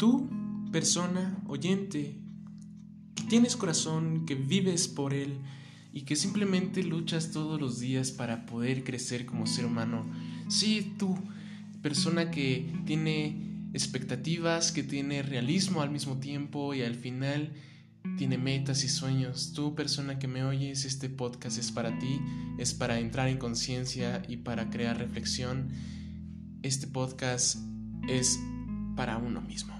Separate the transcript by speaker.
Speaker 1: tú, persona, oyente, que tienes corazón, que vives por él y que simplemente luchas todos los días para poder crecer como ser humano. Sí, tú, persona que tiene expectativas, que tiene realismo al mismo tiempo y al final tiene metas y sueños. Tú, persona que me oyes, este podcast es para ti, es para entrar en conciencia y para crear reflexión. Este podcast es para uno mismo.